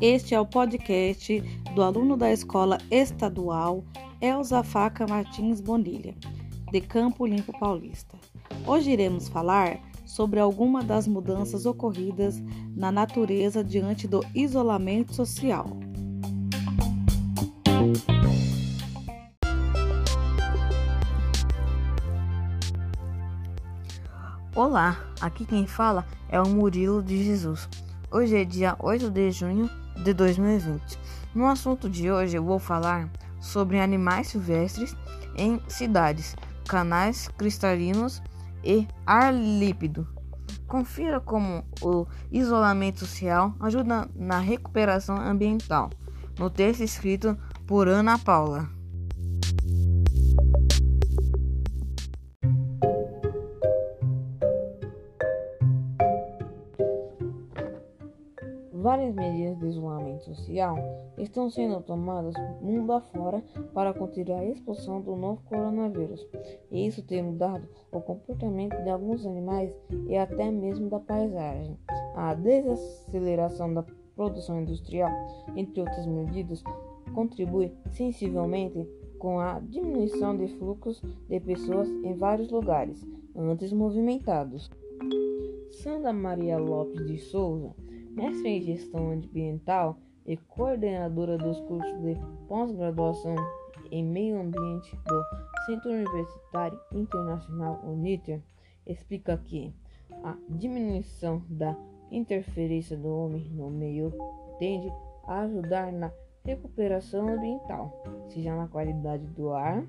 Este é o podcast do aluno da Escola Estadual Elza Faca Martins Bonilha, de Campo Limpo Paulista. Hoje iremos falar sobre algumas das mudanças ocorridas na natureza diante do isolamento social. Olá, aqui quem fala é o Murilo de Jesus. Hoje é dia 8 de junho de 2020. No assunto de hoje eu vou falar sobre animais silvestres em cidades, canais cristalinos e ar líquido. Confira como o isolamento social ajuda na recuperação ambiental. No texto escrito por Ana Paula. Várias medidas de isolamento social estão sendo tomadas mundo afora para conter a expansão do novo coronavírus, e isso tem mudado o comportamento de alguns animais e até mesmo da paisagem. A desaceleração da produção industrial, entre outras medidas, contribui sensivelmente com a diminuição de fluxos de pessoas em vários lugares antes movimentados. Sandra Maria Lopes de Souza mestre em gestão ambiental e coordenadora dos cursos de pós-graduação em meio ambiente do Centro Universitário Internacional UNITER, explica que a diminuição da interferência do homem no meio tende a ajudar na recuperação ambiental, seja na qualidade do ar,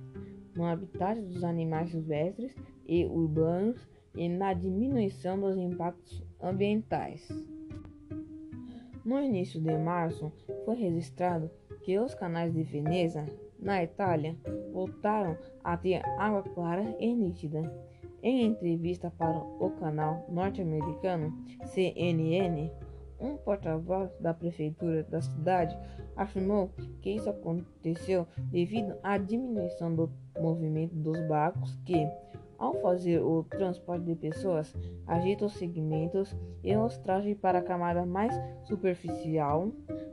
no habitat dos animais silvestres e urbanos e na diminuição dos impactos ambientais. No início de março, foi registrado que os canais de Veneza, na Itália, voltaram a ter água clara e nítida. Em entrevista para o canal norte-americano CNN, um porta-voz da prefeitura da cidade afirmou que isso aconteceu devido à diminuição do movimento dos barcos que, ao fazer o transporte de pessoas, agita os segmentos e os traz para a camada mais superficial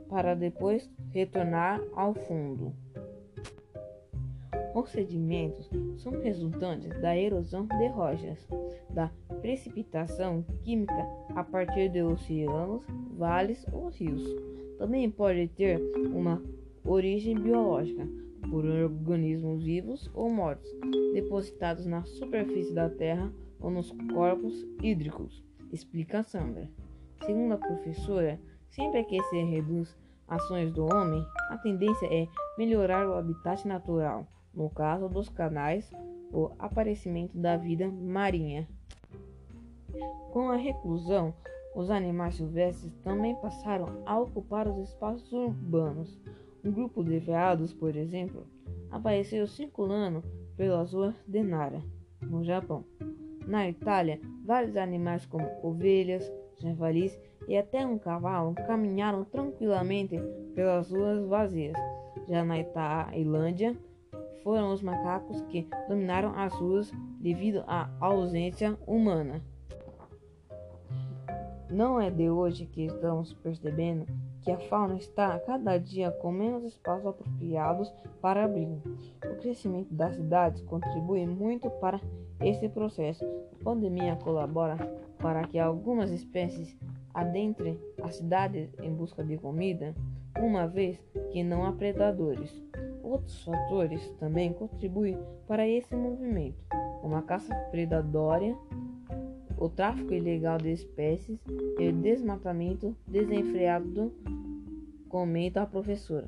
para depois retornar ao fundo. Os sedimentos são resultantes da erosão de rochas, da precipitação química a partir de oceanos, vales ou rios. Também pode ter uma origem biológica por organismos vivos ou mortos, depositados na superfície da Terra ou nos corpos hídricos, explica Sandra. Segundo a professora, sempre que se reduz ações do homem, a tendência é melhorar o habitat natural, no caso dos canais, o aparecimento da vida marinha. Com a reclusão, os animais silvestres também passaram a ocupar os espaços urbanos, um grupo de veados, por exemplo, apareceu circulando pelas ruas de Nara, no Japão. Na Itália, vários animais como ovelhas, javalis e até um cavalo caminharam tranquilamente pelas ruas vazias. Já na Tailândia, foram os macacos que dominaram as ruas devido à ausência humana. Não é de hoje que estamos percebendo que a fauna está cada dia com menos espaços apropriados para abrigo. O crescimento das cidades contribui muito para esse processo. A pandemia colabora para que algumas espécies adentrem as cidades em busca de comida, uma vez que não há predadores. Outros fatores também contribuem para esse movimento, como a caça predatória, o tráfico ilegal de espécies e o desmatamento desenfreado, comenta a professora.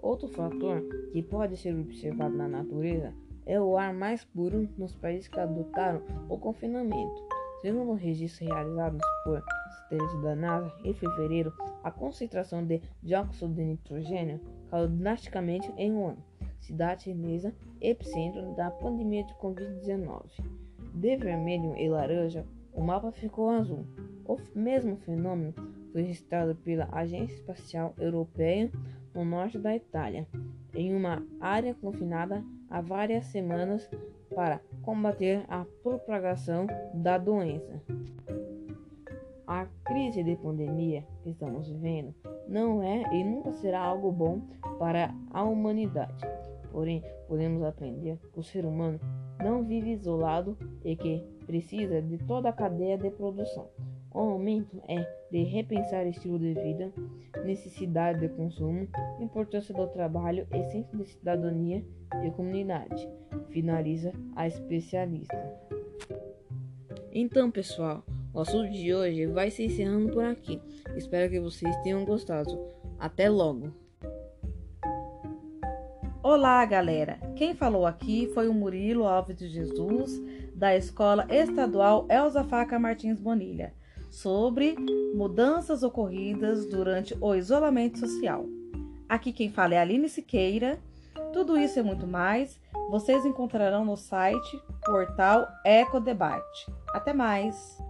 Outro fator que pode ser observado na natureza é o ar mais puro nos países que adotaram o confinamento. Segundo registros realizados por satélites da NASA em fevereiro, a concentração de dióxido de nitrogênio caiu drasticamente em Wuhan, cidade chinesa epicentro da pandemia de Covid-19. De vermelho e laranja, o mapa ficou azul. O mesmo fenômeno foi registrado pela Agência Espacial Europeia no norte da Itália, em uma área confinada há várias semanas para combater a propagação da doença. A crise de pandemia que estamos vivendo não é e nunca será algo bom para a humanidade. Porém, podemos aprender que o ser humano não vive isolado e que precisa de toda a cadeia de produção. O momento é de repensar estilo de vida, necessidade de consumo, importância do trabalho, essência de cidadania e comunidade. Finaliza a especialista. Então, pessoal, o assunto de hoje vai se encerrando por aqui. Espero que vocês tenham gostado. Até logo! Olá, galera! Quem falou aqui foi o Murilo Alves de Jesus, da Escola Estadual Elza Faca Martins Bonilha, sobre mudanças ocorridas durante o isolamento social. Aqui quem fala é Aline Siqueira. Tudo isso e muito mais vocês encontrarão no site portal Ecodebate. Até mais!